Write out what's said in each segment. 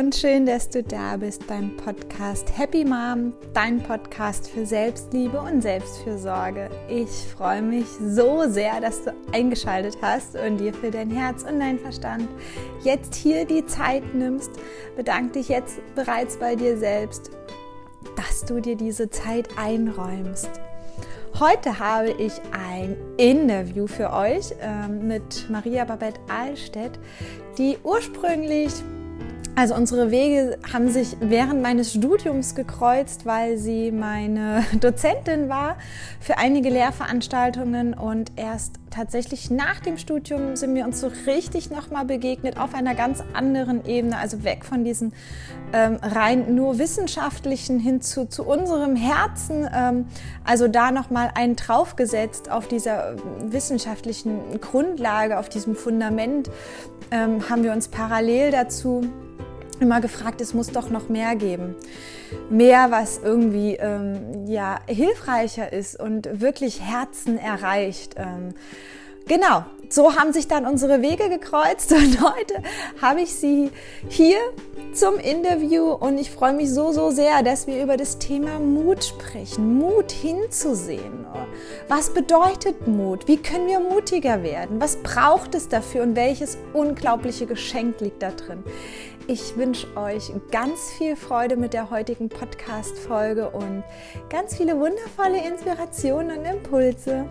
und schön, dass du da bist beim Podcast Happy Mom, dein Podcast für Selbstliebe und Selbstfürsorge. Ich freue mich so sehr, dass du eingeschaltet hast und dir für dein Herz und dein Verstand jetzt hier die Zeit nimmst. Bedanke dich jetzt bereits bei dir selbst, dass du dir diese Zeit einräumst. Heute habe ich ein Interview für euch äh, mit Maria Babette Ahlstedt, die ursprünglich also unsere Wege haben sich während meines Studiums gekreuzt, weil sie meine Dozentin war für einige Lehrveranstaltungen und erst tatsächlich nach dem Studium sind wir uns so richtig nochmal begegnet auf einer ganz anderen Ebene, also weg von diesen ähm, rein nur wissenschaftlichen hin zu, zu unserem Herzen, ähm, also da nochmal einen draufgesetzt auf dieser wissenschaftlichen Grundlage, auf diesem Fundament, ähm, haben wir uns parallel dazu immer gefragt, es muss doch noch mehr geben. Mehr, was irgendwie ähm, ja, hilfreicher ist und wirklich Herzen erreicht. Ähm, genau, so haben sich dann unsere Wege gekreuzt und heute habe ich sie hier zum Interview und ich freue mich so, so sehr, dass wir über das Thema Mut sprechen. Mut hinzusehen. Was bedeutet Mut? Wie können wir mutiger werden? Was braucht es dafür und welches unglaubliche Geschenk liegt da drin? Ich wünsche euch ganz viel Freude mit der heutigen Podcast-Folge und ganz viele wundervolle Inspirationen und Impulse.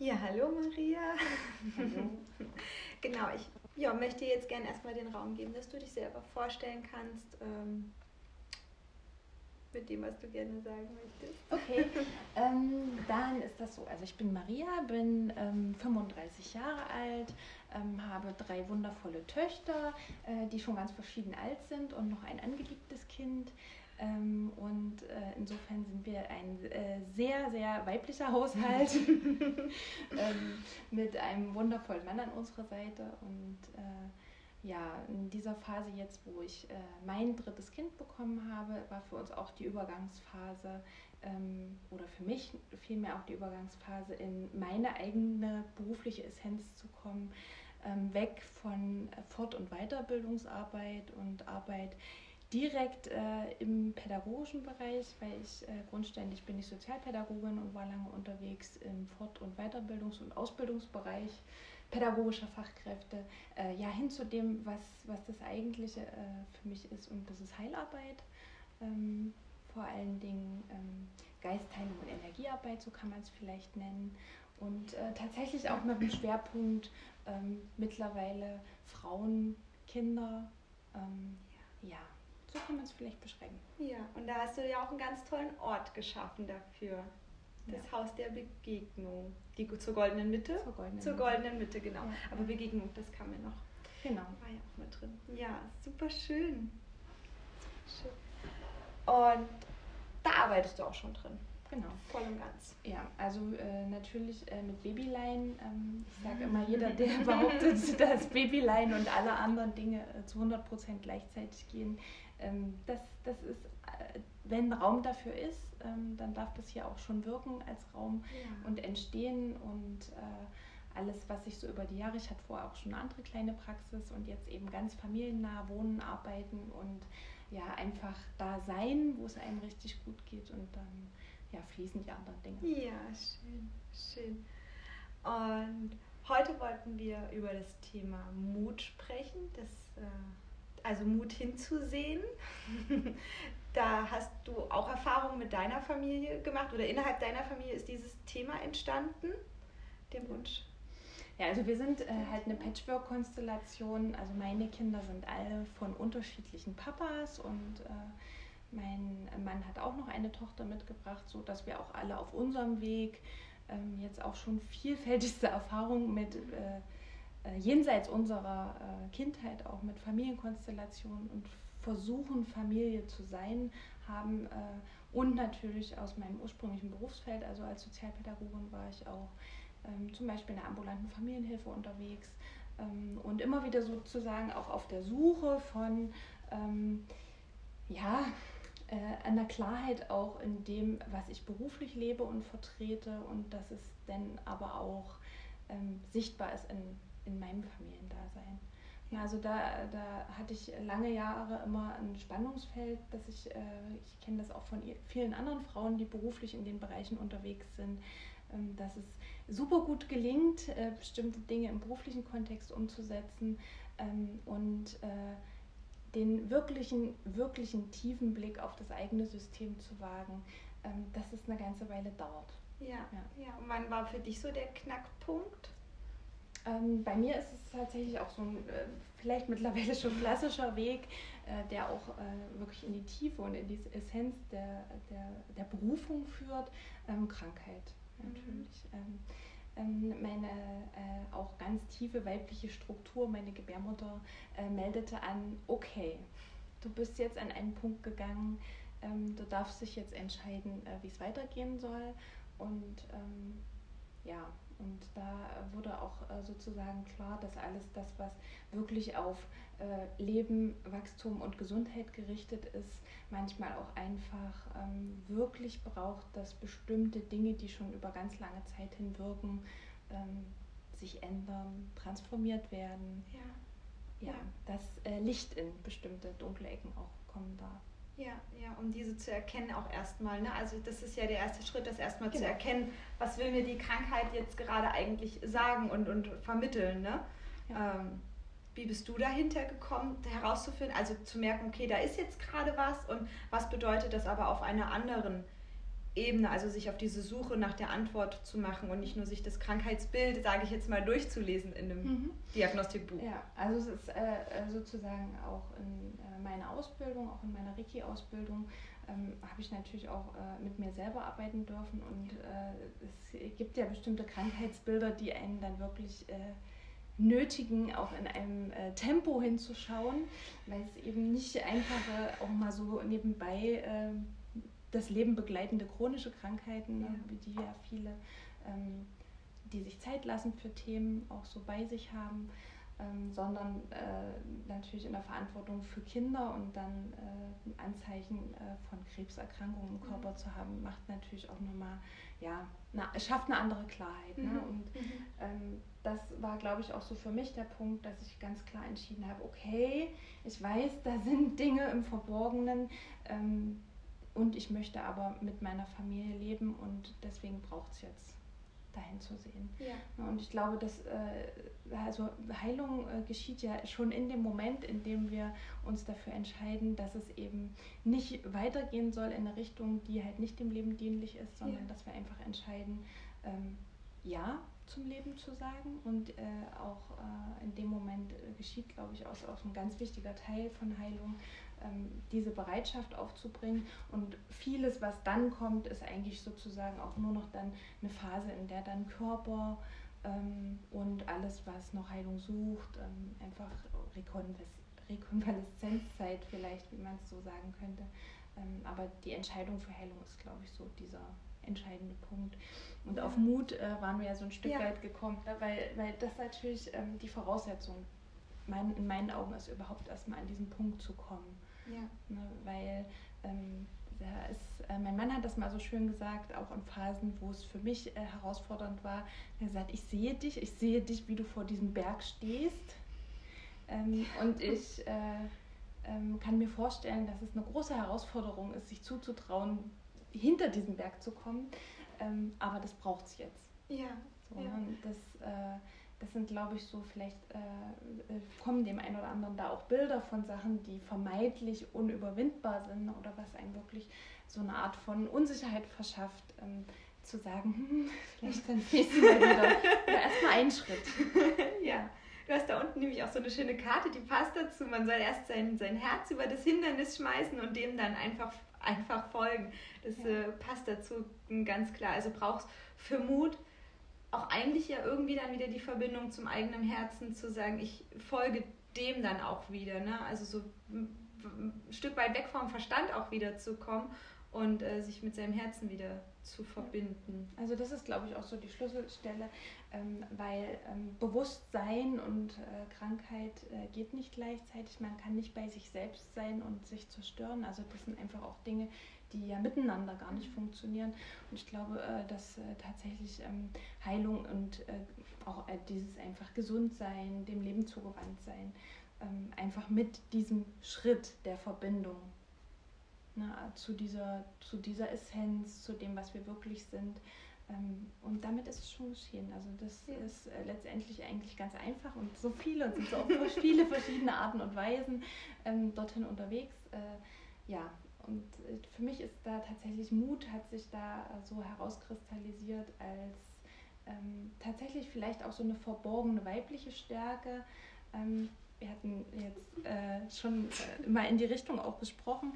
Ja, hallo Maria. Hallo. genau, ich ja, möchte jetzt gerne erstmal den Raum geben, dass du dich selber vorstellen kannst. Ähm, mit dem, was du gerne sagen möchtest. Okay, ähm, dann ist das so. Also ich bin Maria, bin ähm, 35 Jahre alt, ähm, habe drei wundervolle Töchter, äh, die schon ganz verschieden alt sind und noch ein angeliebtes Kind. Ähm, und äh, insofern sind wir ein äh, sehr, sehr weiblicher Haushalt. Ähm, mit einem wundervollen Mann an unserer Seite. Und äh, ja, in dieser Phase jetzt, wo ich äh, mein drittes Kind bekommen habe, war für uns auch die Übergangsphase ähm, oder für mich vielmehr auch die Übergangsphase, in meine eigene berufliche Essenz zu kommen, ähm, weg von Fort- und Weiterbildungsarbeit und Arbeit direkt äh, im pädagogischen Bereich, weil ich äh, grundständig bin ich Sozialpädagogin und war lange unterwegs im Fort- und Weiterbildungs- und Ausbildungsbereich pädagogischer Fachkräfte, äh, ja, hin zu dem, was, was das Eigentliche äh, für mich ist. Und das ist Heilarbeit, ähm, vor allen Dingen ähm, Geistheilung und Energiearbeit, so kann man es vielleicht nennen. Und äh, tatsächlich auch mit dem Schwerpunkt ähm, mittlerweile Frauen, Kinder, ähm, ja. So kann man es vielleicht beschreiben. Ja, und da hast du ja auch einen ganz tollen Ort geschaffen dafür. Das ja. Haus der Begegnung. Die zur goldenen Mitte? Zur goldenen, zur goldenen Mitte. genau. Ja. Aber Begegnung, das kam ja noch. Genau. War ja auch mit drin. Ja, super schön. Super schön. Und da arbeitest du auch schon drin. Genau. Voll und ganz. Ja, also äh, natürlich äh, mit Babyline. Ähm, ich sage immer, jeder, der behauptet, dass Babyline und alle anderen Dinge äh, zu 100% gleichzeitig gehen, das, das ist, äh, wenn Raum dafür ist, ähm, dann darf das hier auch schon wirken als Raum ja. und entstehen und äh, alles, was sich so über die Jahre, ich hatte vorher auch schon eine andere kleine Praxis und jetzt eben ganz familiennah wohnen, arbeiten und ja, einfach da sein, wo es einem richtig gut geht und dann ja, fließen die anderen Dinge. Ja, schön, schön. Und heute wollten wir über das Thema Mut sprechen, das, äh, also Mut hinzusehen. Da hast du auch Erfahrungen mit deiner Familie gemacht oder innerhalb deiner Familie ist dieses Thema entstanden, der Wunsch? Ja, also wir sind äh, halt eine Patchwork-Konstellation. Also meine Kinder sind alle von unterschiedlichen Papas und äh, mein Mann hat auch noch eine Tochter mitgebracht, so dass wir auch alle auf unserem Weg ähm, jetzt auch schon vielfältigste Erfahrungen mit äh jenseits unserer äh, Kindheit auch mit Familienkonstellationen und versuchen, Familie zu sein, haben äh, und natürlich aus meinem ursprünglichen Berufsfeld, also als Sozialpädagogin war ich auch ähm, zum Beispiel in der ambulanten Familienhilfe unterwegs ähm, und immer wieder sozusagen auch auf der Suche von, ähm, ja, äh, an Klarheit auch in dem, was ich beruflich lebe und vertrete und dass es dann aber auch sichtbar ist in, in meinem Familiendasein. Ja, also da, da hatte ich lange Jahre immer ein Spannungsfeld, dass ich, äh, ich kenne das auch von vielen anderen Frauen, die beruflich in den Bereichen unterwegs sind, ähm, dass es super gut gelingt, äh, bestimmte Dinge im beruflichen Kontext umzusetzen ähm, und äh, den wirklichen, wirklichen tiefen Blick auf das eigene System zu wagen, ähm, dass es eine ganze Weile dauert. Ja, ja. ja. Und wann war für dich so der Knackpunkt? Ähm, bei mir ist es tatsächlich auch so ein äh, vielleicht mittlerweile schon klassischer Weg, äh, der auch äh, wirklich in die Tiefe und in die Essenz der, der, der Berufung führt, ähm, Krankheit natürlich. Mhm. Ähm, meine äh, auch ganz tiefe weibliche Struktur, meine Gebärmutter, äh, meldete an, okay, du bist jetzt an einen Punkt gegangen, ähm, du darfst dich jetzt entscheiden, äh, wie es weitergehen soll. Und ähm, ja, und da wurde auch äh, sozusagen klar, dass alles das, was wirklich auf äh, Leben, Wachstum und Gesundheit gerichtet ist, manchmal auch einfach ähm, wirklich braucht, dass bestimmte Dinge, die schon über ganz lange Zeit hin wirken, ähm, sich ändern, transformiert werden. Ja, ja, ja. dass äh, Licht in bestimmte dunkle Ecken auch kommen darf. Ja, ja, um diese zu erkennen auch erstmal. Ne? Also das ist ja der erste Schritt, das erstmal genau. zu erkennen, was will mir die Krankheit jetzt gerade eigentlich sagen und, und vermitteln. Ne? Ja. Ähm, wie bist du dahinter gekommen, herauszufinden, also zu merken, okay, da ist jetzt gerade was und was bedeutet das aber auf einer anderen Ebene, also sich auf diese Suche nach der Antwort zu machen und nicht nur sich das Krankheitsbild, sage ich jetzt mal, durchzulesen in einem mhm. Diagnostikbuch. Ja, also es ist äh, sozusagen auch in äh, meiner Ausbildung, auch in meiner Reiki-Ausbildung, ähm, habe ich natürlich auch äh, mit mir selber arbeiten dürfen und äh, es gibt ja bestimmte Krankheitsbilder, die einen dann wirklich äh, nötigen, auch in einem äh, Tempo hinzuschauen, weil es eben nicht einfach auch mal so nebenbei das Leben begleitende chronische Krankheiten, ja. wie die ja viele, ähm, die sich Zeit lassen für Themen, auch so bei sich haben, ähm, sondern äh, natürlich in der Verantwortung für Kinder und dann äh, Anzeichen äh, von Krebserkrankungen im Körper mhm. zu haben, macht natürlich auch nochmal, ja, na, schafft eine andere Klarheit. Ne? Mhm. Ne? Und mhm. ähm, das war, glaube ich, auch so für mich der Punkt, dass ich ganz klar entschieden habe, okay, ich weiß, da sind Dinge im Verborgenen, ähm, und ich möchte aber mit meiner Familie leben und deswegen braucht es jetzt dahin zu sehen. Ja. Und ich glaube, dass äh, also Heilung äh, geschieht ja schon in dem Moment, in dem wir uns dafür entscheiden, dass es eben nicht weitergehen soll in eine Richtung, die halt nicht dem Leben dienlich ist, sondern ja. dass wir einfach entscheiden, ähm, ja zum Leben zu sagen. Und äh, auch äh, in dem Moment äh, geschieht, glaube ich, auch, auch ein ganz wichtiger Teil von Heilung, diese Bereitschaft aufzubringen. Und vieles, was dann kommt, ist eigentlich sozusagen auch nur noch dann eine Phase, in der dann Körper ähm, und alles, was noch Heilung sucht, ähm, einfach Rekonvaleszenzzeit vielleicht, wie man es so sagen könnte. Ähm, aber die Entscheidung für Heilung ist, glaube ich, so dieser entscheidende Punkt. Und auf Mut äh, waren wir ja so ein Stück ja. weit gekommen, ne? weil, weil das natürlich ähm, die Voraussetzung mein, in meinen Augen ist, überhaupt erstmal an diesen Punkt zu kommen. Ja. Ne, weil ähm, da ist, äh, mein Mann hat das mal so schön gesagt, auch in Phasen, wo es für mich äh, herausfordernd war. Er hat gesagt, ich sehe dich, ich sehe dich, wie du vor diesem Berg stehst. Ähm, und ich äh, ähm, kann mir vorstellen, dass es eine große Herausforderung ist, sich zuzutrauen, hinter diesen Berg zu kommen. Ähm, aber das braucht es jetzt. Ja. So, ja. Ne? Das, äh, das sind, glaube ich, so vielleicht äh, äh, kommen dem einen oder anderen da auch Bilder von Sachen, die vermeintlich unüberwindbar sind oder was einem wirklich so eine Art von Unsicherheit verschafft, ähm, zu sagen, hm, vielleicht dann nächste Mal wieder. Oder erstmal einen Schritt. ja. Du hast da unten nämlich auch so eine schöne Karte, die passt dazu. Man soll erst sein, sein Herz über das Hindernis schmeißen und dem dann einfach, einfach folgen. Das ja. äh, passt dazu ganz klar. Also brauchst für Mut auch eigentlich ja irgendwie dann wieder die Verbindung zum eigenen Herzen zu sagen, ich folge dem dann auch wieder. Ne? Also so ein Stück weit weg vom Verstand auch wieder zu kommen und äh, sich mit seinem Herzen wieder zu verbinden. Also das ist, glaube ich, auch so die Schlüsselstelle, ähm, weil ähm, Bewusstsein und äh, Krankheit äh, geht nicht gleichzeitig. Man kann nicht bei sich selbst sein und sich zerstören. Also das sind einfach auch Dinge, die ja miteinander gar nicht funktionieren. Und ich glaube, äh, dass äh, tatsächlich ähm, Heilung und äh, auch dieses einfach gesund sein, dem Leben zugewandt sein, ähm, einfach mit diesem Schritt der Verbindung ne, zu, dieser, zu dieser Essenz, zu dem, was wir wirklich sind. Ähm, und damit ist es schon geschehen. Also das ja. ist letztendlich eigentlich ganz einfach und so viele und sind so auf viele verschiedene Arten und Weisen dorthin unterwegs. ja, und äh, für mich ist da tatsächlich Mut, hat sich da so herauskristallisiert als ähm, tatsächlich vielleicht auch so eine verborgene weibliche Stärke. Wir hatten jetzt äh, schon äh, mal in die Richtung auch besprochen,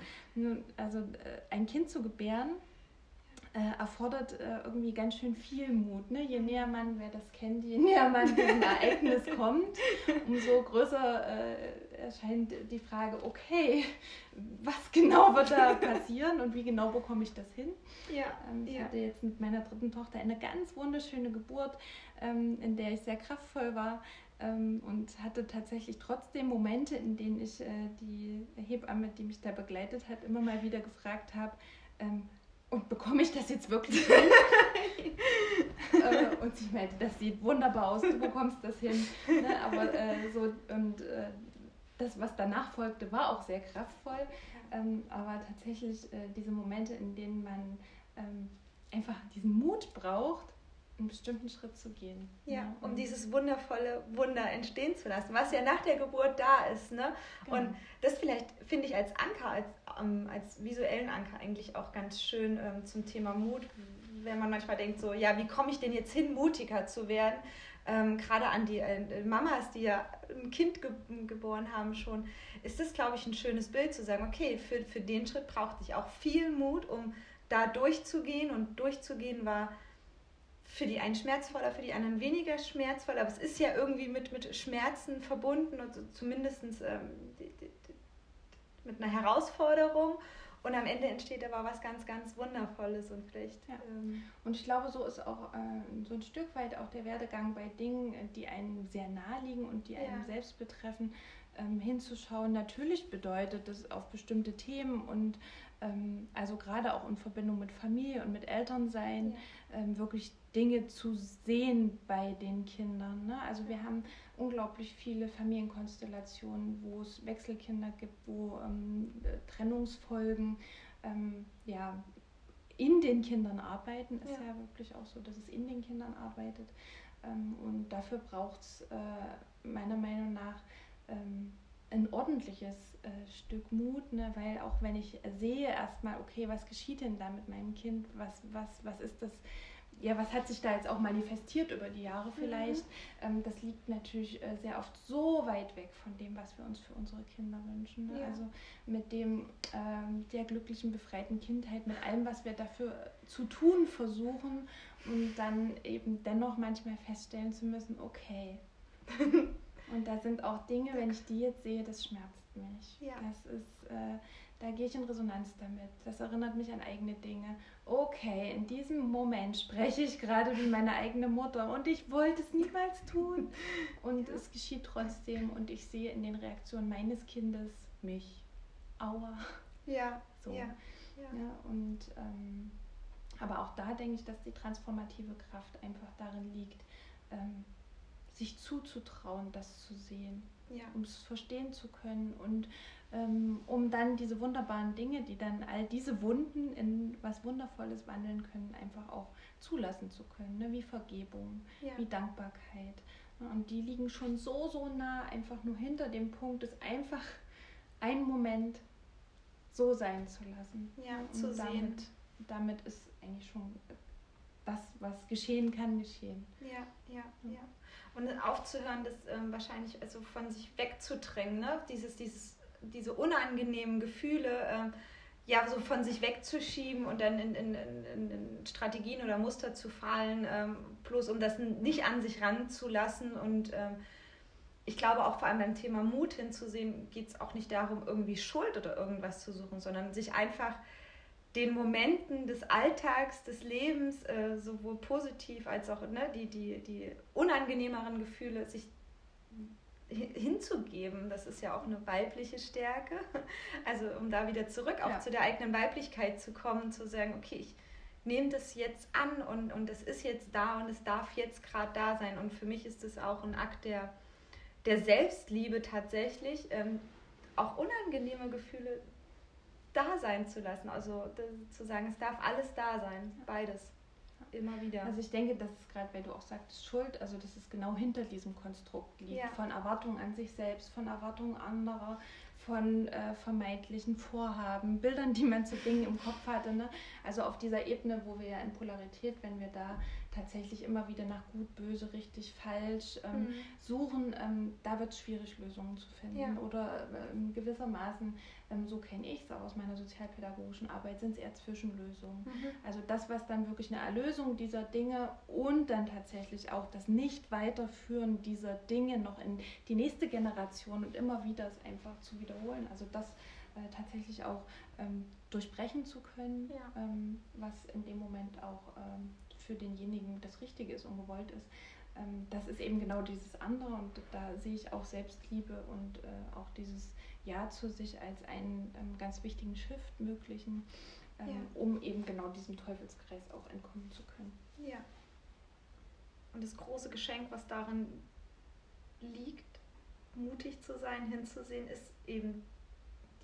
also äh, ein Kind zu gebären äh, erfordert äh, irgendwie ganz schön viel Mut. Ne? Je näher man, wer das kennt, je näher man diesem Ereignis kommt, umso größer äh, erscheint die Frage, okay, was genau wird da passieren und wie genau bekomme ich das hin? Ja, ähm, ich ja. hatte jetzt mit meiner dritten Tochter eine ganz wunderschöne Geburt, ähm, in der ich sehr kraftvoll war ähm, und hatte tatsächlich trotzdem Momente, in denen ich äh, die Hebamme, die mich da begleitet hat, immer mal wieder gefragt habe, ähm, und bekomme ich das jetzt wirklich hin? äh, und sie meinte, das sieht wunderbar aus, du bekommst das hin. Ne? Aber äh, so, und äh, das, was danach folgte, war auch sehr kraftvoll. Ähm, aber tatsächlich äh, diese Momente, in denen man ähm, einfach diesen Mut braucht, einen bestimmten Schritt zu gehen. Ja, ja. um dieses wundervolle Wunder entstehen zu lassen, was ja nach der Geburt da ist. Ne? Genau. Und das vielleicht finde ich als Anker, als, ähm, als visuellen Anker eigentlich auch ganz schön ähm, zum Thema Mut, wenn man manchmal denkt, so, ja, wie komme ich denn jetzt hin, mutiger zu werden? Ähm, Gerade an die äh, Mamas, die ja ein Kind ge geboren haben schon, ist das, glaube ich, ein schönes Bild zu sagen, okay, für, für den Schritt brauchte ich auch viel Mut, um da durchzugehen. Und durchzugehen war für die einen schmerzvoller, für die anderen weniger schmerzvoll, aber es ist ja irgendwie mit, mit Schmerzen verbunden und so zumindest ähm, mit einer Herausforderung. Und am Ende entsteht aber was ganz, ganz Wundervolles und vielleicht. Ja. Ähm, und ich glaube, so ist auch äh, so ein Stück weit auch der Werdegang bei Dingen, die einem sehr nahe liegen und die einem ja. selbst betreffen, ähm, hinzuschauen. Natürlich bedeutet das auf bestimmte Themen und also gerade auch in Verbindung mit Familie und mit Elternsein, ja. ähm, wirklich Dinge zu sehen bei den Kindern. Ne? Also wir haben unglaublich viele Familienkonstellationen, wo es Wechselkinder gibt, wo ähm, Trennungsfolgen ähm, ja, in den Kindern arbeiten. Ist ja. ja. wirklich auch so, dass es in den Kindern arbeitet. Ähm, und dafür braucht es äh, meiner Meinung nach ähm, ein ordentliches äh, Stück Mut, ne? weil auch wenn ich sehe erstmal, okay, was geschieht denn da mit meinem Kind, was, was, was ist das, ja, was hat sich da jetzt auch manifestiert über die Jahre mhm. vielleicht, mhm. ähm, das liegt natürlich äh, sehr oft so weit weg von dem, was wir uns für unsere Kinder wünschen. Ne? Ja. Also mit dem ähm, der glücklichen, befreiten Kindheit, mit allem, was wir dafür zu tun versuchen und dann eben dennoch manchmal feststellen zu müssen, okay. Und da sind auch Dinge, wenn ich die jetzt sehe, das schmerzt mich. Ja. Das ist, äh, da gehe ich in Resonanz damit. Das erinnert mich an eigene Dinge. Okay, in diesem Moment spreche ich gerade wie meine eigene Mutter und ich wollte es niemals tun. Und ja. es geschieht trotzdem und ich sehe in den Reaktionen meines Kindes mich. Aua. Ja. So. Ja. ja. ja und ähm, aber auch da denke ich, dass die transformative Kraft einfach darin liegt, ähm, sich zuzutrauen, das zu sehen, ja. um es verstehen zu können und ähm, um dann diese wunderbaren Dinge, die dann all diese Wunden in was Wundervolles wandeln können, einfach auch zulassen zu können, ne? wie Vergebung, ja. wie Dankbarkeit. Ne? Und die liegen schon so, so nah, einfach nur hinter dem Punkt, es einfach einen Moment so sein zu lassen. Ja, und zu damit, sehen. Damit ist eigentlich schon das, was geschehen kann, geschehen. Ja, ja, ja. Und aufzuhören, das ähm, wahrscheinlich also von sich wegzudrängen, ne? dieses, dieses, diese unangenehmen Gefühle ähm, ja so von sich wegzuschieben und dann in, in, in, in Strategien oder Muster zu fallen, ähm, bloß um das nicht an sich ranzulassen. Und ähm, ich glaube auch vor allem beim Thema Mut hinzusehen, geht es auch nicht darum, irgendwie Schuld oder irgendwas zu suchen, sondern sich einfach den Momenten des Alltags, des Lebens, äh, sowohl positiv als auch ne, die, die, die unangenehmeren Gefühle, sich hinzugeben. Das ist ja auch eine weibliche Stärke. Also um da wieder zurück auch ja. zu der eigenen Weiblichkeit zu kommen, zu sagen, okay, ich nehme das jetzt an und, und es ist jetzt da und es darf jetzt gerade da sein. Und für mich ist es auch ein Akt der, der Selbstliebe tatsächlich, ähm, auch unangenehme Gefühle da sein zu lassen. Also zu sagen, es darf alles da sein, beides. Immer wieder. Also ich denke, das ist gerade, weil du auch sagtest, Schuld, also dass es genau hinter diesem Konstrukt liegt. Ja. Von Erwartungen an sich selbst, von Erwartungen anderer, von äh, vermeintlichen Vorhaben, Bildern, die man zu Dingen im Kopf hatte. Ne? Also auf dieser Ebene, wo wir ja in Polarität, wenn wir da tatsächlich immer wieder nach gut, böse, richtig, falsch ähm, mhm. suchen, ähm, da wird es schwierig, Lösungen zu finden. Ja. Oder ähm, gewissermaßen, so kenne ich es auch aus meiner sozialpädagogischen Arbeit, sind es eher Zwischenlösungen. Mhm. Also das, was dann wirklich eine Erlösung dieser Dinge und dann tatsächlich auch das Nicht-Weiterführen dieser Dinge noch in die nächste Generation und immer wieder es einfach zu wiederholen. Also das äh, tatsächlich auch ähm, durchbrechen zu können, ja. ähm, was in dem Moment auch ähm, für denjenigen das Richtige ist und gewollt ist. Ähm, das ist eben genau dieses andere und da sehe ich auch Selbstliebe und äh, auch dieses Ja zu sich als einen ähm, ganz wichtigen Shift möglichen, ähm, ja. um eben genau diesem Teufelskreis auch entkommen zu können. Ja. Und das große Geschenk, was darin liegt, mutig zu sein, hinzusehen, ist eben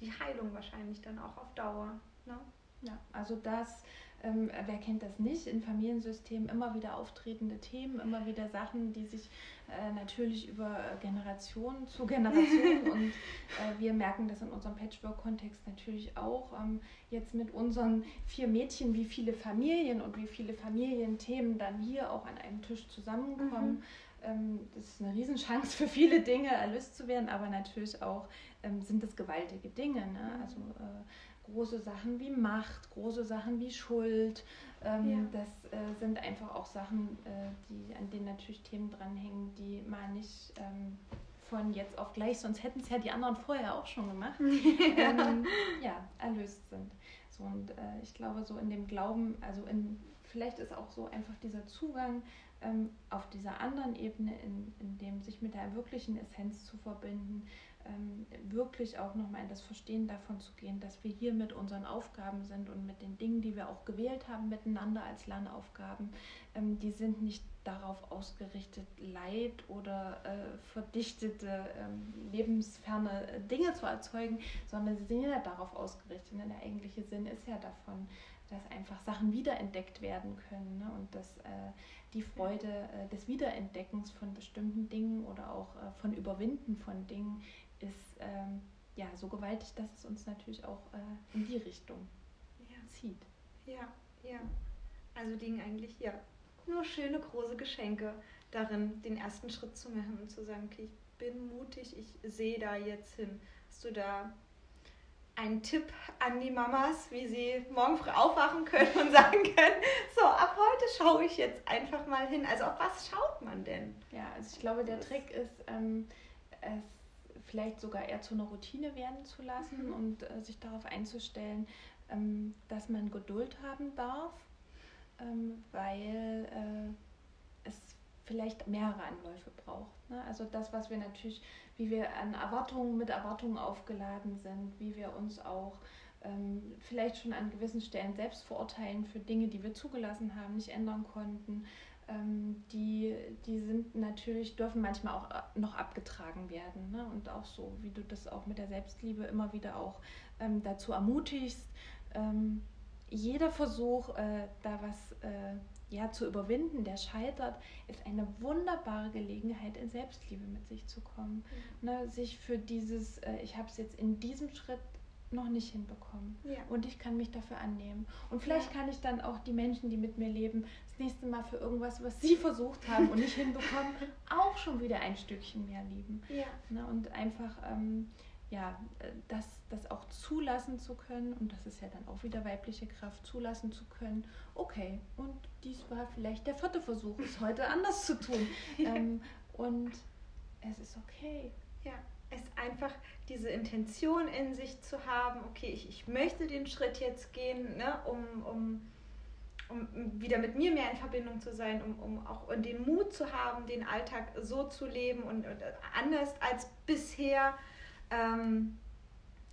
die Heilung wahrscheinlich dann auch auf Dauer. Ne? Ja, also das ähm, wer kennt das nicht? In Familiensystemen immer wieder auftretende Themen, immer wieder Sachen, die sich äh, natürlich über Generation zu Generation und äh, wir merken das in unserem Patchwork-Kontext natürlich auch. Ähm, jetzt mit unseren vier Mädchen, wie viele Familien und wie viele Familienthemen dann hier auch an einem Tisch zusammenkommen. Mhm. Ähm, das ist eine Riesenchance für viele Dinge erlöst zu werden, aber natürlich auch ähm, sind das gewaltige Dinge. Ne? Mhm. Also äh, große Sachen wie Macht, große Sachen wie Schuld. Ähm, ja. Das äh, sind einfach auch Sachen, äh, die, an denen natürlich Themen dranhängen, die man nicht ähm, von jetzt auf gleich, sonst hätten es ja die anderen vorher auch schon gemacht, ähm, ja, erlöst sind. So, und äh, ich glaube, so in dem Glauben, also in, vielleicht ist auch so einfach dieser Zugang ähm, auf dieser anderen Ebene, in, in dem sich mit der wirklichen Essenz zu verbinden, ähm, wirklich auch nochmal in das Verstehen davon zu gehen, dass wir hier mit unseren Aufgaben sind und mit den Dingen, die wir auch gewählt haben miteinander als Lernaufgaben, ähm, die sind nicht darauf ausgerichtet, Leid oder äh, verdichtete, ähm, lebensferne Dinge zu erzeugen, sondern sie sind ja darauf ausgerichtet. Und der eigentliche Sinn ist ja davon, dass einfach Sachen wiederentdeckt werden können ne? und dass äh, die Freude äh, des Wiederentdeckens von bestimmten Dingen oder auch äh, von Überwinden von Dingen ist ähm, ja so gewaltig, dass es uns natürlich auch äh, in die Richtung ja. zieht. Ja, ja. Also liegen eigentlich ja nur schöne große Geschenke darin, den ersten Schritt zu machen und zu sagen, okay, ich bin mutig, ich sehe da jetzt hin. Hast du da einen Tipp an die Mamas, wie sie morgen früh aufwachen können und sagen können, so ab heute schaue ich jetzt einfach mal hin. Also auf was schaut man denn? Ja, also ich glaube, der Trick ist, ähm, es vielleicht sogar eher zu einer Routine werden zu lassen mhm. und äh, sich darauf einzustellen, ähm, dass man Geduld haben darf, ähm, weil äh, es vielleicht mehrere Anläufe braucht. Ne? Also das, was wir natürlich, wie wir an Erwartungen mit Erwartungen aufgeladen sind, wie wir uns auch ähm, vielleicht schon an gewissen Stellen selbst verurteilen für Dinge, die wir zugelassen haben, nicht ändern konnten die, die sind natürlich, dürfen manchmal auch äh, noch abgetragen werden. Ne? Und auch so, wie du das auch mit der Selbstliebe immer wieder auch ähm, dazu ermutigst, ähm, jeder Versuch, äh, da was äh, ja, zu überwinden, der scheitert, ist eine wunderbare Gelegenheit, in Selbstliebe mit sich zu kommen. Mhm. Ne? Sich für dieses, äh, ich habe es jetzt in diesem Schritt noch nicht hinbekommen. Ja. Und ich kann mich dafür annehmen. Und vielleicht ja. kann ich dann auch die Menschen, die mit mir leben, das nächste Mal für irgendwas, was sie versucht haben und nicht hinbekommen, auch schon wieder ein Stückchen mehr lieben. Ja. Ne? Und einfach ähm, ja, das, das auch zulassen zu können, und das ist ja dann auch wieder weibliche Kraft, zulassen zu können, okay, und dies war vielleicht der vierte Versuch, es heute anders zu tun. ähm, und es ist okay. Ja es einfach diese Intention in sich zu haben, okay, ich, ich möchte den Schritt jetzt gehen, ne, um, um, um wieder mit mir mehr in Verbindung zu sein, um, um auch den Mut zu haben, den Alltag so zu leben und, und anders als bisher. Ähm,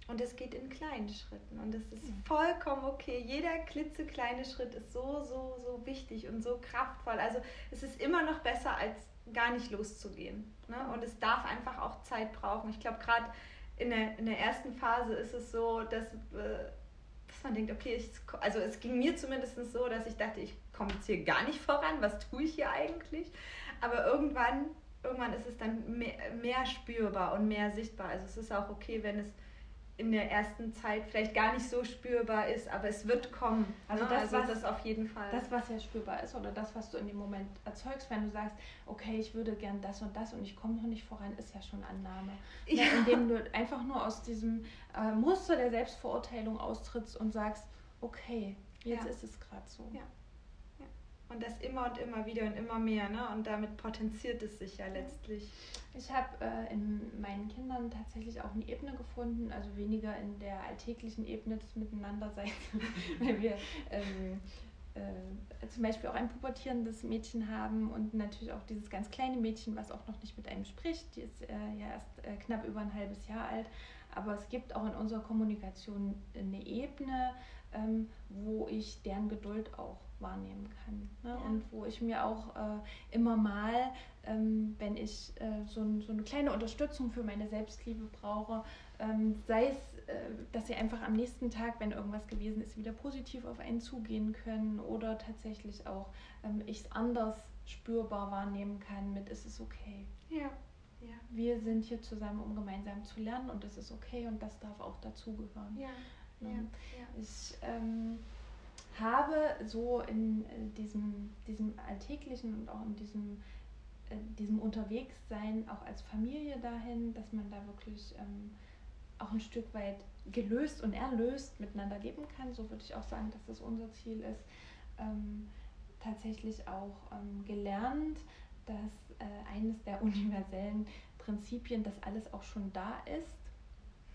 und es geht in kleinen Schritten und es ist vollkommen okay. Jeder klitzekleine Schritt ist so, so, so wichtig und so kraftvoll. Also es ist immer noch besser, als gar nicht loszugehen. Ne? Und es darf einfach auch Zeit brauchen. Ich glaube, gerade in der, in der ersten Phase ist es so, dass, äh, dass man denkt, okay, ich, also es ging mir zumindest so, dass ich dachte, ich komme jetzt hier gar nicht voran, was tue ich hier eigentlich? Aber irgendwann, irgendwann ist es dann mehr, mehr spürbar und mehr sichtbar. Also es ist auch okay, wenn es in der ersten Zeit vielleicht gar nicht so spürbar ist, aber es wird kommen. Also, ne? das, also was, das auf jeden Fall. Das, was ja spürbar ist oder das, was du in dem Moment erzeugst, wenn du sagst, okay, ich würde gern das und das und ich komme noch nicht voran, ist ja schon Annahme. Ja. Ne, indem du einfach nur aus diesem äh, Muster der Selbstverurteilung austrittst und sagst, okay, jetzt ja. ist es gerade so. Ja. Und das immer und immer wieder und immer mehr, ne? Und damit potenziert es sich ja letztlich. Ich habe äh, in meinen Kindern tatsächlich auch eine Ebene gefunden, also weniger in der alltäglichen Ebene des Miteinanderseins, weil wir ähm, äh, zum Beispiel auch ein pubertierendes Mädchen haben und natürlich auch dieses ganz kleine Mädchen, was auch noch nicht mit einem spricht. Die ist äh, ja erst äh, knapp über ein halbes Jahr alt. Aber es gibt auch in unserer Kommunikation eine Ebene, ähm, wo ich deren Geduld auch wahrnehmen kann. Ne? Ja. Und wo ich mir auch äh, immer mal, ähm, wenn ich äh, so, ein, so, eine kleine Unterstützung für meine Selbstliebe brauche, ähm, sei es, äh, dass sie einfach am nächsten Tag, wenn irgendwas gewesen ist, wieder positiv auf einen zugehen können oder tatsächlich auch ähm, ich es anders spürbar wahrnehmen kann mit, ist es okay. Ja. Ja. Wir sind hier zusammen, um gemeinsam zu lernen und das ist okay und das darf auch dazugehören. Ja. Ja. Ja. Ich ähm, habe so in äh, diesem, diesem alltäglichen und auch in diesem, äh, diesem Unterwegssein auch als Familie dahin, dass man da wirklich ähm, auch ein Stück weit gelöst und erlöst miteinander leben kann. So würde ich auch sagen, dass das unser Ziel ist. Ähm, tatsächlich auch ähm, gelernt, dass äh, eines der universellen Prinzipien, dass alles auch schon da ist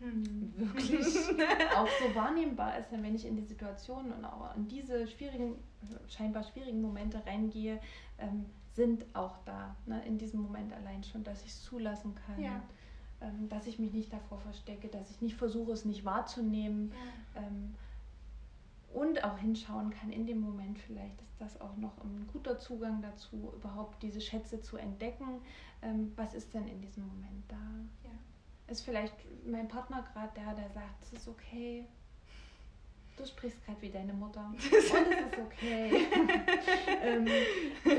hm. wirklich auch so wahrnehmbar ist, wenn ich in die Situation und auch in diese schwierigen, scheinbar schwierigen Momente reingehe, ähm, sind auch da. Ne? In diesem Moment allein schon, dass ich es zulassen kann. Ja. Ähm, dass ich mich nicht davor verstecke, dass ich nicht versuche, es nicht wahrzunehmen. Ja. Ähm, und auch hinschauen kann in dem Moment vielleicht ist das auch noch ein guter Zugang dazu, überhaupt diese Schätze zu entdecken. Ähm, was ist denn in diesem Moment da? Ja ist vielleicht mein Partner gerade der, der sagt, es ist okay. Du sprichst gerade wie deine Mutter. Und es ist okay. ähm,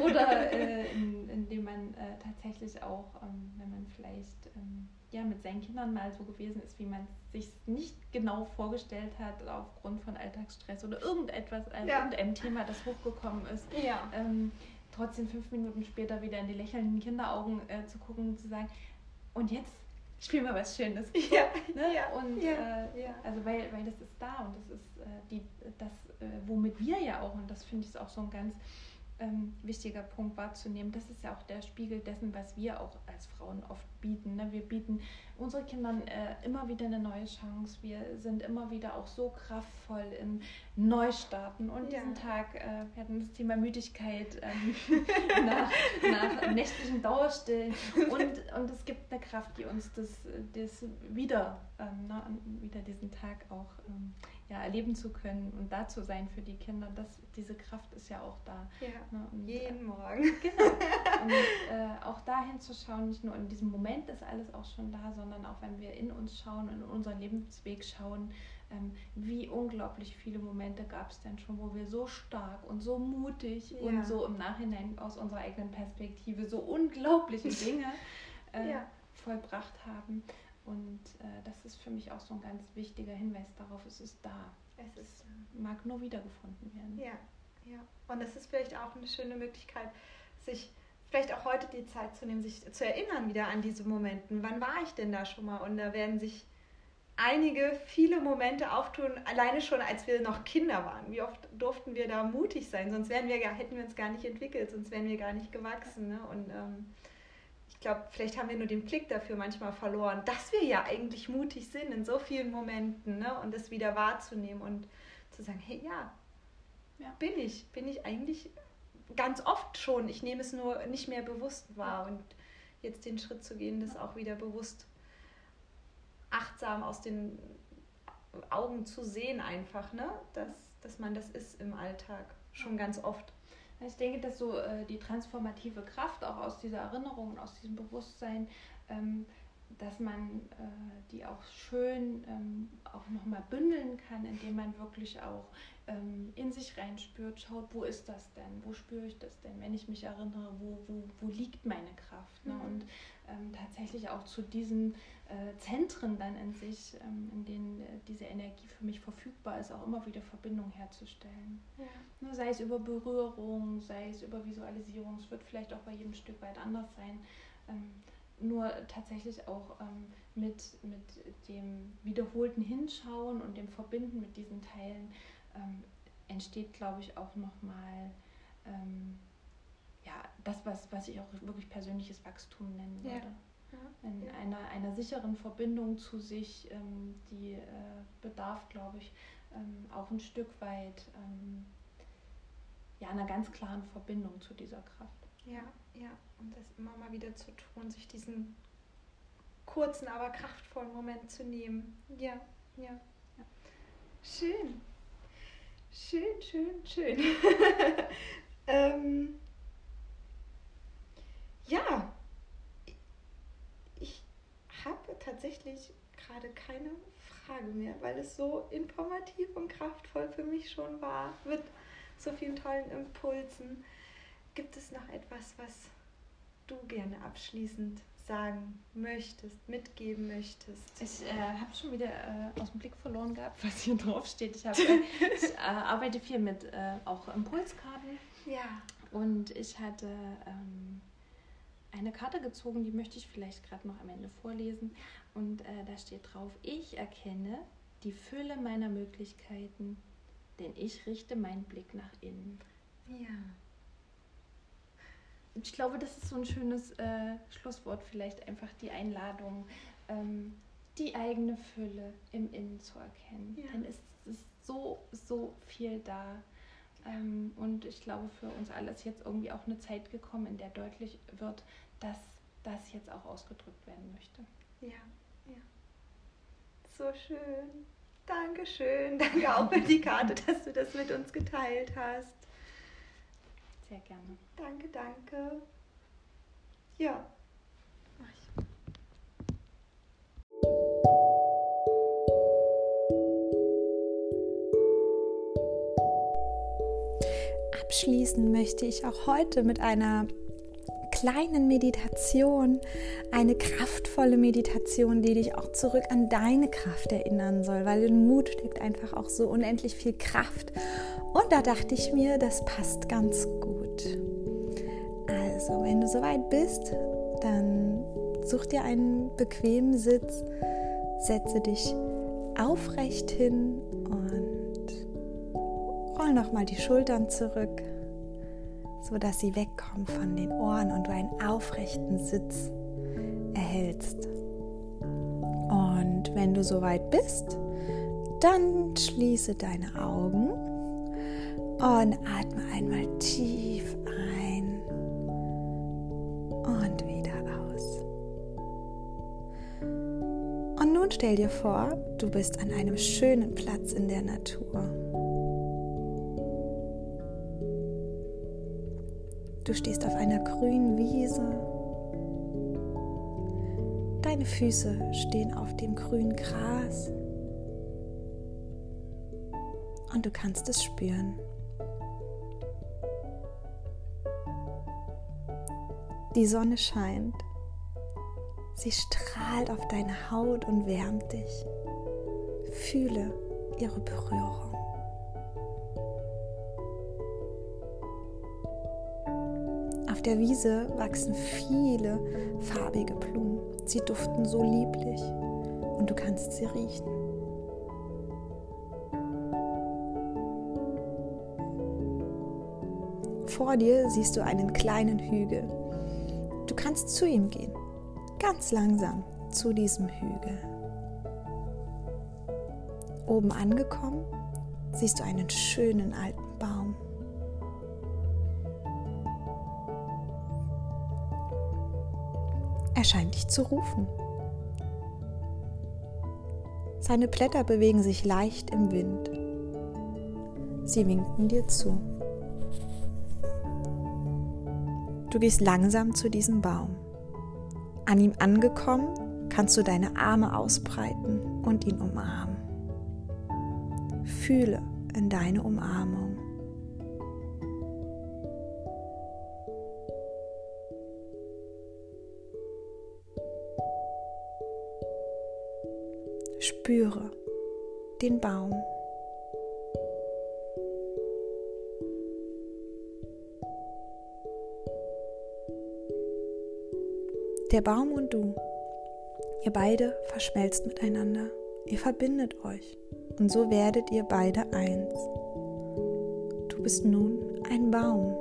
oder äh, in, indem man äh, tatsächlich auch, ähm, wenn man vielleicht ähm, ja, mit seinen Kindern mal so gewesen ist, wie man sich nicht genau vorgestellt hat, aufgrund von Alltagsstress oder irgendetwas, äh, ja. irgendeinem Thema, das hochgekommen ist. Ja. Ähm, trotzdem fünf Minuten später wieder in die lächelnden Kinderaugen äh, zu gucken und zu sagen, und jetzt spiel mal was Schönes. Ja, ne? ja, und ja, äh, ja. also weil, weil das ist da und das ist äh, die, das, äh, womit wir ja auch, und das finde ich auch so ein ganz ähm, wichtiger Punkt wahrzunehmen. Das ist ja auch der Spiegel dessen, was wir auch als Frauen oft bieten. Ne? Wir bieten unseren Kindern äh, immer wieder eine neue Chance. Wir sind immer wieder auch so kraftvoll im Neustarten. Und ja. diesen Tag, äh, wir hatten das Thema Müdigkeit ähm, nach, nach nächtlichen Dauerstillen. Und, und es gibt eine Kraft, die uns das, das wieder, ähm, ne? wieder diesen Tag auch ähm, ja, erleben zu können und da zu sein für die Kinder, das, diese Kraft ist ja auch da. Ja, ne? und, jeden äh, Morgen. Genau. Und äh, auch dahin zu schauen, nicht nur in diesem Moment ist alles auch schon da, sondern auch wenn wir in uns schauen, in unseren Lebensweg schauen, ähm, wie unglaublich viele Momente gab es denn schon, wo wir so stark und so mutig ja. und so im Nachhinein aus unserer eigenen Perspektive so unglaubliche Dinge äh, ja. vollbracht haben. Und äh, das ist für mich auch so ein ganz wichtiger Hinweis darauf, es ist da. Es ist, mag nur wiedergefunden werden. Ja, ja. Und es ist vielleicht auch eine schöne Möglichkeit, sich vielleicht auch heute die Zeit zu nehmen, sich zu erinnern wieder an diese Momente. Wann war ich denn da schon mal? Und da werden sich einige, viele Momente auftun, alleine schon als wir noch Kinder waren. Wie oft durften wir da mutig sein? Sonst wären wir, hätten wir uns gar nicht entwickelt, sonst wären wir gar nicht gewachsen. Ne? Und ähm, ich glaube, vielleicht haben wir nur den Blick dafür manchmal verloren, dass wir ja eigentlich mutig sind in so vielen Momenten ne? und das wieder wahrzunehmen und zu sagen, hey, ja, ja, bin ich, bin ich eigentlich ganz oft schon. Ich nehme es nur nicht mehr bewusst wahr und jetzt den Schritt zu gehen, das auch wieder bewusst achtsam aus den Augen zu sehen einfach, ne? dass, dass man das ist im Alltag schon ganz oft. Ich denke, dass so äh, die transformative Kraft auch aus dieser Erinnerung, aus diesem Bewusstsein, ähm, dass man äh, die auch schön ähm, auch nochmal bündeln kann, indem man wirklich auch ähm, in sich reinspürt, schaut, wo ist das denn, wo spüre ich das denn, wenn ich mich erinnere, wo, wo, wo liegt meine Kraft. Ne? Mhm. Und ähm, tatsächlich auch zu diesen äh, Zentren dann in sich, ähm, in denen äh, diese Energie für mich verfügbar ist, auch immer wieder Verbindung herzustellen. Ja. Ne, sei es über Berührung, sei es über Visualisierung, es wird vielleicht auch bei jedem Stück weit anders sein. Ähm, nur tatsächlich auch ähm, mit, mit dem wiederholten Hinschauen und dem Verbinden mit diesen Teilen ähm, entsteht, glaube ich, auch nochmal ähm, ja, das, was, was ich auch wirklich persönliches Wachstum nennen würde. Ja. In einer, einer sicheren Verbindung zu sich, ähm, die äh, bedarf, glaube ich, ähm, auch ein Stück weit ähm, ja, einer ganz klaren Verbindung zu dieser Kraft. Ja, ja, und das immer mal wieder zu tun, sich diesen kurzen, aber kraftvollen Moment zu nehmen. Ja, ja. ja. Schön. Schön, schön, schön. ähm, ja, ich habe tatsächlich gerade keine Frage mehr, weil es so informativ und kraftvoll für mich schon war, mit so vielen tollen Impulsen. Gibt es noch etwas, was du gerne abschließend sagen möchtest, mitgeben möchtest? Ich äh, habe schon wieder äh, aus dem Blick verloren gehabt, was hier drauf steht. Ich, hab, äh, ich arbeite viel mit äh, auch Impulskarten. Ja. Und ich hatte ähm, eine Karte gezogen, die möchte ich vielleicht gerade noch am Ende vorlesen. Und äh, da steht drauf, ich erkenne die Fülle meiner Möglichkeiten, denn ich richte meinen Blick nach innen. Ja ich glaube, das ist so ein schönes äh, Schlusswort, vielleicht einfach die Einladung, ähm, die eigene Fülle im Innen zu erkennen. Ja. Denn es ist so, so viel da. Ähm, und ich glaube, für uns alle ist jetzt irgendwie auch eine Zeit gekommen, in der deutlich wird, dass das jetzt auch ausgedrückt werden möchte. Ja, ja. So schön. Dankeschön. Danke auch für die Karte, dass du das mit uns geteilt hast. Sehr gerne. Danke, danke. Ja. Mach ich. Abschließen möchte ich auch heute mit einer kleinen Meditation, eine kraftvolle Meditation, die dich auch zurück an deine Kraft erinnern soll, weil in Mut steckt einfach auch so unendlich viel Kraft. Und da dachte ich mir, das passt ganz gut. Also, wenn du soweit bist, dann such dir einen bequemen Sitz, setze dich aufrecht hin und roll nochmal die Schultern zurück, sodass sie wegkommen von den Ohren und du einen aufrechten Sitz erhältst. Und wenn du soweit bist, dann schließe deine Augen und atme einmal tief ein und wieder aus. Und nun stell dir vor, du bist an einem schönen Platz in der Natur. Du stehst auf einer grünen Wiese. Deine Füße stehen auf dem grünen Gras. Und du kannst es spüren. Die Sonne scheint. Sie strahlt auf deine Haut und wärmt dich. Fühle ihre Berührung. Auf der Wiese wachsen viele farbige Blumen. Sie duften so lieblich und du kannst sie riechen. Vor dir siehst du einen kleinen Hügel Du kannst zu ihm gehen, ganz langsam zu diesem Hügel. Oben angekommen, siehst du einen schönen alten Baum. Er scheint dich zu rufen. Seine Blätter bewegen sich leicht im Wind. Sie winken dir zu. Du gehst langsam zu diesem Baum. An ihm angekommen, kannst du deine Arme ausbreiten und ihn umarmen. Fühle in deine Umarmung. Spüre den Baum. Der Baum und du, ihr beide verschmelzt miteinander, ihr verbindet euch und so werdet ihr beide eins. Du bist nun ein Baum.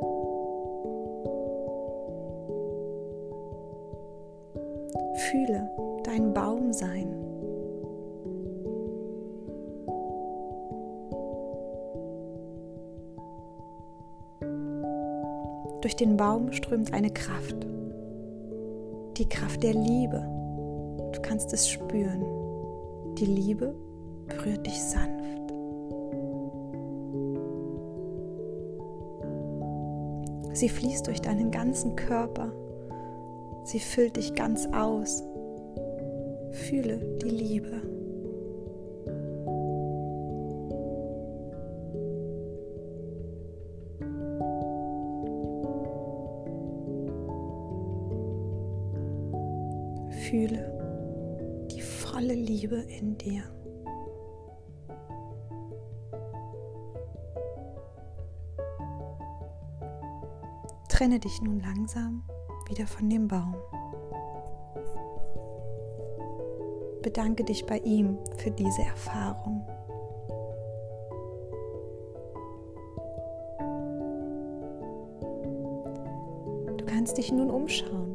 Fühle dein Baum sein. Durch den Baum strömt eine Kraft. Die Kraft der Liebe. Du kannst es spüren. Die Liebe berührt dich sanft. Sie fließt durch deinen ganzen Körper. Sie füllt dich ganz aus. Fühle die Liebe. Liebe in dir. Trenne dich nun langsam wieder von dem Baum. Bedanke dich bei ihm für diese Erfahrung. Du kannst dich nun umschauen.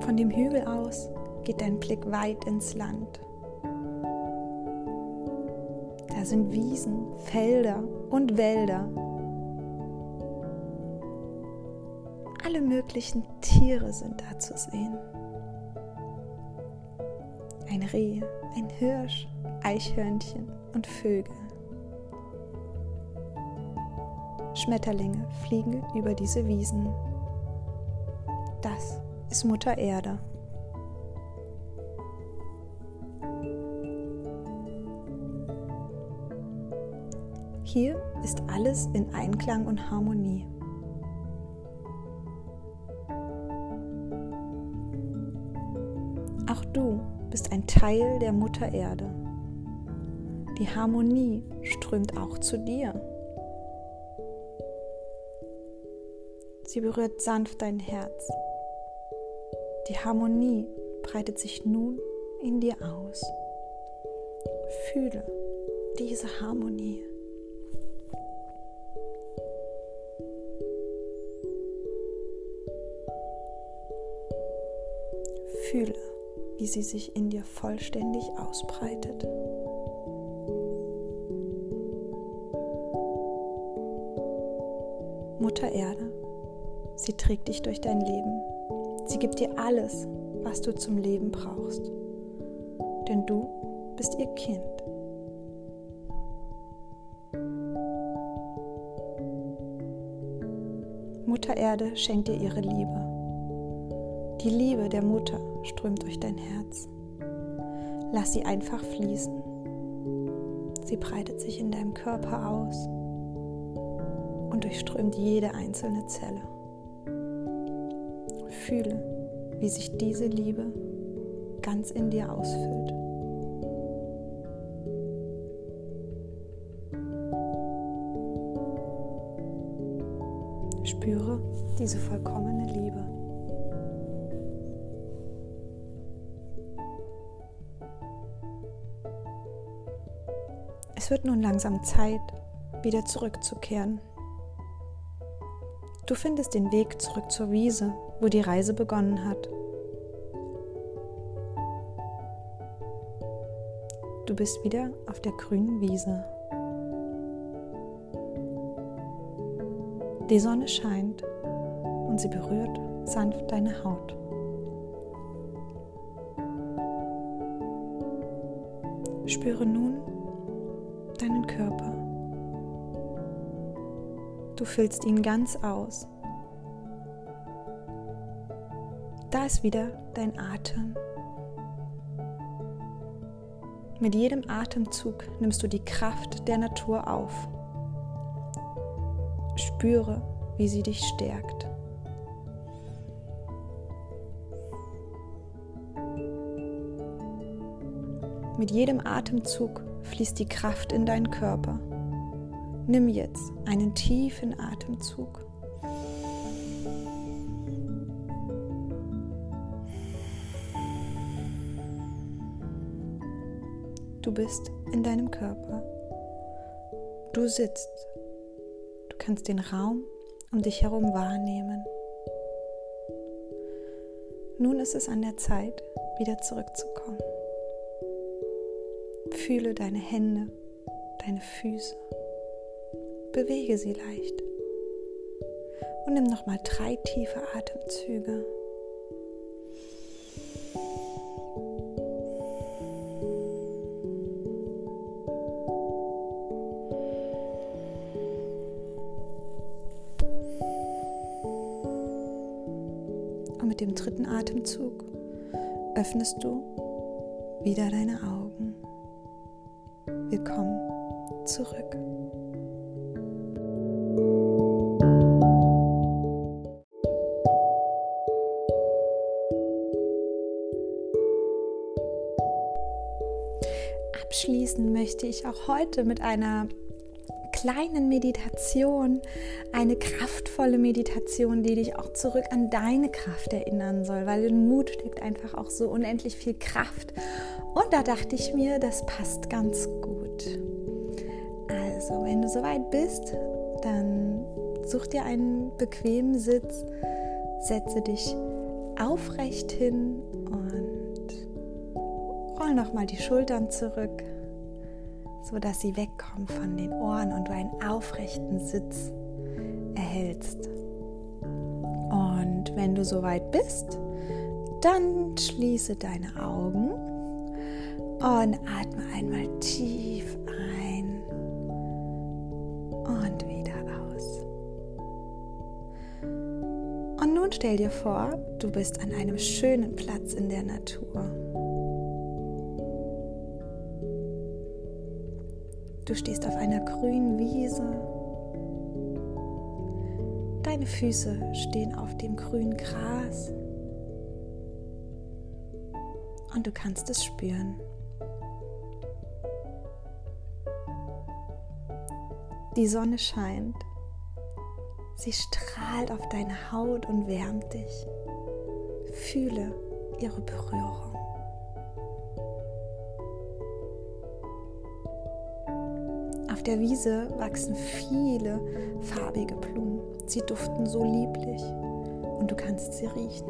Von dem Hügel aus geht dein Blick weit ins Land. Da sind Wiesen, Felder und Wälder. Alle möglichen Tiere sind da zu sehen. Ein Reh, ein Hirsch, Eichhörnchen und Vögel. Schmetterlinge fliegen über diese Wiesen. Das ist Mutter Erde. Hier ist alles in Einklang und Harmonie. Auch du bist ein Teil der Mutter Erde. Die Harmonie strömt auch zu dir. Sie berührt sanft dein Herz die Harmonie breitet sich nun in dir aus. Fühle diese Harmonie. Fühle, wie sie sich in dir vollständig ausbreitet. Mutter Erde, sie trägt dich durch dein Leben Sie gibt dir alles, was du zum Leben brauchst. Denn du bist ihr Kind. Mutter Erde schenkt dir ihre Liebe. Die Liebe der Mutter strömt durch dein Herz. Lass sie einfach fließen. Sie breitet sich in deinem Körper aus und durchströmt jede einzelne Zelle. Fühle, wie sich diese Liebe ganz in dir ausfüllt. Spüre diese vollkommene Liebe. Wird nun langsam Zeit, wieder zurückzukehren. Du findest den Weg zurück zur Wiese, wo die Reise begonnen hat. Du bist wieder auf der grünen Wiese. Die Sonne scheint und sie berührt sanft deine Haut. Spüre nun Körper. Du füllst ihn ganz aus. Da ist wieder dein Atem. Mit jedem Atemzug nimmst du die Kraft der Natur auf. Spüre, wie sie dich stärkt. Mit jedem Atemzug fließt die Kraft in deinen Körper. Nimm jetzt einen tiefen Atemzug. Du bist in deinem Körper. Du sitzt kannst den Raum um dich herum wahrnehmen. Nun ist es an der Zeit, wieder zurückzukommen. Fühle deine Hände, deine Füße. Bewege sie leicht. Und nimm nochmal drei tiefe Atemzüge. mit dem dritten Atemzug öffnest du wieder deine Augen. Zurück. Abschließen möchte ich auch heute mit einer kleinen Meditation, eine kraftvolle Meditation, die dich auch zurück an deine Kraft erinnern soll, weil in Mut steckt einfach auch so unendlich viel Kraft. Und da dachte ich mir, das passt ganz gut. Also, wenn du soweit bist, dann such dir einen bequemen Sitz, setze dich aufrecht hin und roll nochmal die Schultern zurück so dass sie wegkommen von den Ohren und du einen aufrechten Sitz erhältst. Und wenn du soweit bist, dann schließe deine Augen und atme einmal tief ein stell dir vor, du bist an einem schönen Platz in der Natur. Du stehst auf einer grünen Wiese. Deine Füße stehen auf dem grünen Gras. Und du kannst es spüren. Die Sonne scheint. Sie strahlt auf deine Haut und wärmt dich. Fühle ihre Berührung. der Wiese wachsen viele farbige Blumen. Sie duften so lieblich und du kannst sie riechen.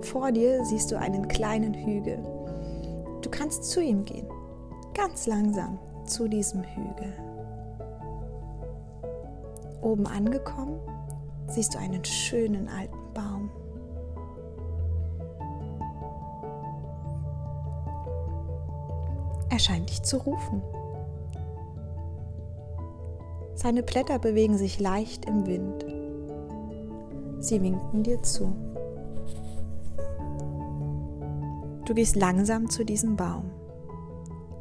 Vor dir siehst du einen kleinen Hügel. Du kannst zu ihm gehen, ganz langsam zu diesem Hügel. Oben angekommen siehst du einen schönen alten Baum. Er scheint dich zu rufen. Seine Blätter bewegen sich leicht im Wind. Sie winken dir zu. Du gehst langsam zu diesem Baum.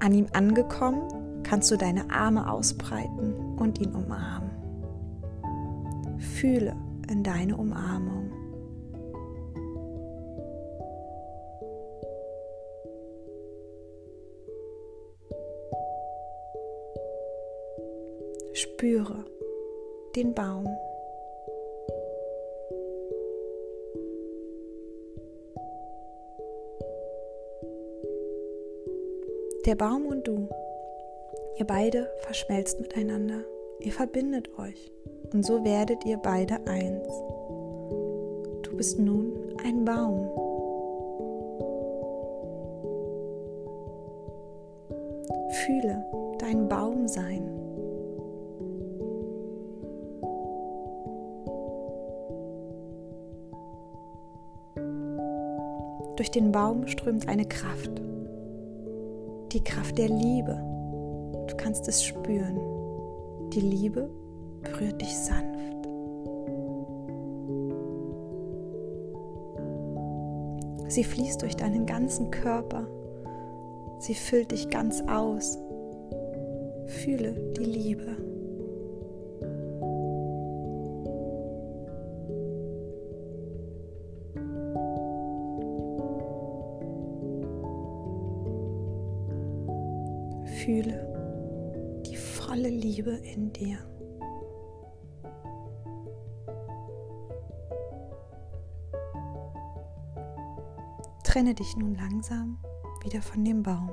An ihm angekommen, kannst du deine Arme ausbreiten und ihn umarmen. Fühle in deine Umarmung. Spüre den Baum. Der Baum und du Ihr beide verschmelzt miteinander. Ihr verbindet euch. Und so werdet ihr beide eins. Du bist nun ein Baum. Fühle dein Baum sein. Durch den Baum strömt eine Kraft. Die Kraft der Liebe. Du kannst es spüren. Die Liebe berührt dich sanft. Sie fließt durch deinen ganzen Körper. Sie füllt dich ganz aus. Fühle die Liebe. Trenne dich nun langsam wieder von dem Baum.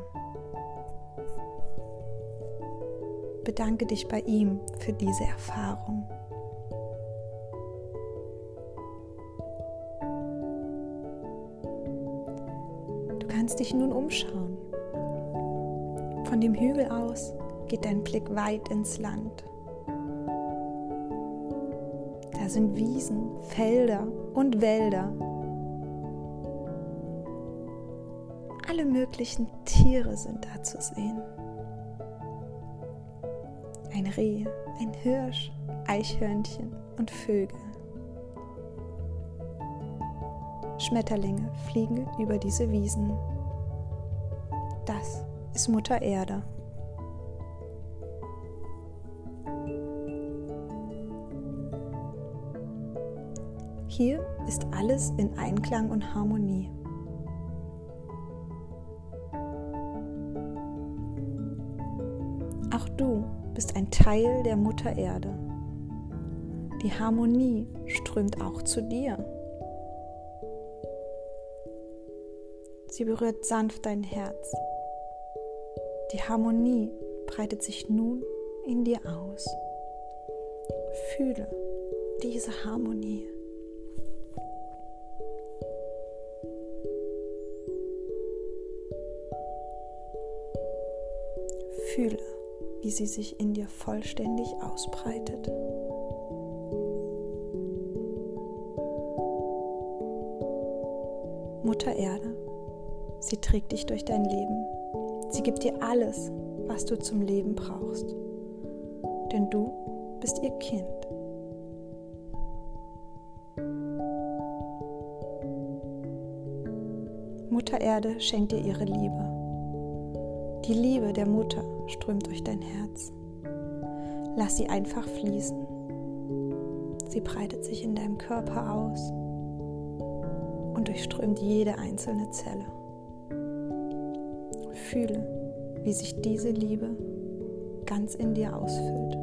Bedanke dich bei ihm für diese Erfahrung. Du kannst dich nun umschauen. Von dem Hügel aus geht dein Blick weit ins Land. Da sind Wiesen, Felder und Wälder. Alle möglichen Tiere sind da zu sehen. Ein Reh, ein Hirsch, Eichhörnchen und Vögel. Schmetterlinge fliegen über diese Wiesen. Das ist Mutter Erde. Hier ist alles in Einklang und Harmonie. Teil der Mutter Erde. Die Harmonie strömt auch zu dir. Sie berührt sanft dein Herz die Harmonie breitet sich nun in dir aus. Fühle diese Harmonie. Wie sie sich in dir vollständig ausbreitet. Mutter Erde, sie trägt dich durch dein Leben Sie gibt dir alles, was du zum Leben brauchst. Denn du bist ihr Kind. Mutter Erde schenkt dir ihre Liebe. Die Liebe der Mutter strömt durch dein Herz. Lass sie einfach fließen. Sie breitet sich in deinem Körper aus und durchströmt jede einzelne Zelle. Fühle, wie sich diese Liebe ganz in dir ausfüllt.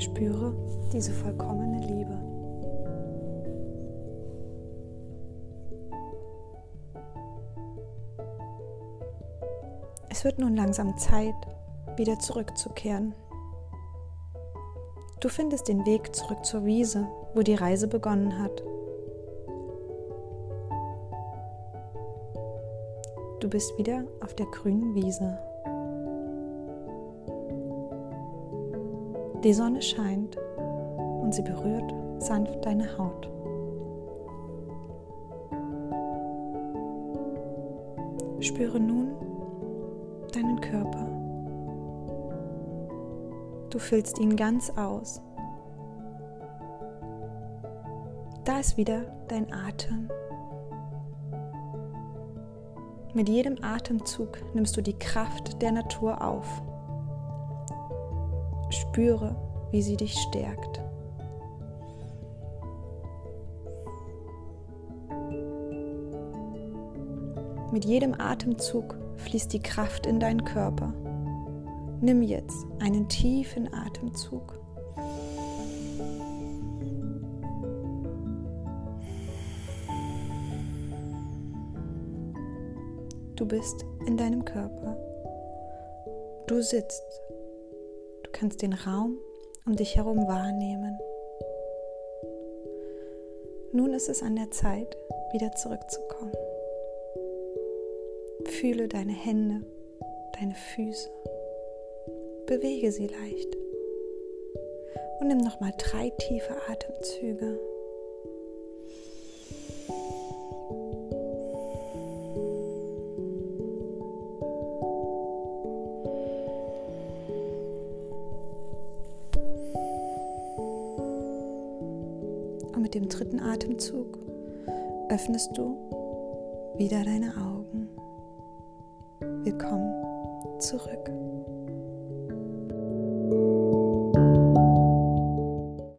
Spüre diese vollkommene nun langsam Zeit, wieder zurückzukehren. Du findest den Weg zurück zur Wiese, wo die Reise begonnen hat. Du bist wieder auf der grünen Wiese. Die Sonne scheint und sie berührt sanft deine Haut. Spüre nun Körper. Du füllst ihn ganz aus Da ist wieder dein Atem. Mit jedem Atemzug nimmst du die Kraft der Natur auf. Spüre, wie sie dich stärkt. Mit jedem Atemzug fließt die Kraft in deinen Körper. Nimm jetzt einen tiefen Atemzug. Du bist in deinem Körper. Du sitzt. Du kannst den Raum um dich herum wahrnehmen. Nun ist es an der Zeit, wieder zurückzukommen. Fühle deine Hände, deine Füße. Bewege sie leicht. Und nimm nochmal drei tiefe Atemzüge.